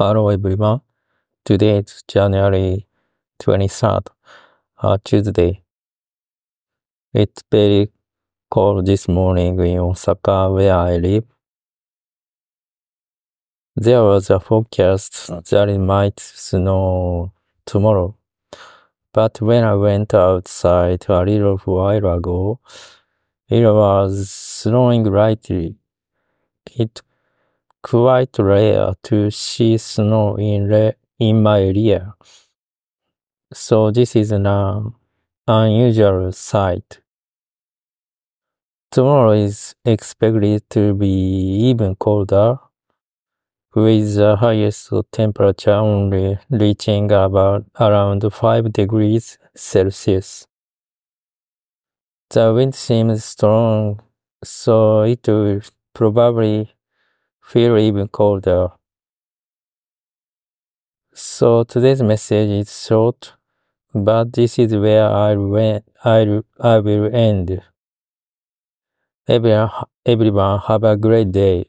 Hello everyone. Today is January 23rd, uh, Tuesday. It's very cold this morning in Osaka where I live. There was a forecast that it might snow tomorrow. But when I went outside a little while ago, it was snowing lightly. It quite rare to see snow in, in my area. So this is an uh, unusual sight. Tomorrow is expected to be even colder, with the highest temperature only reaching about around 5 degrees Celsius. The wind seems strong, so it will probably feel even colder. So today's message is short, but this is where I will, I, I will end. Everyone, everyone have a great day.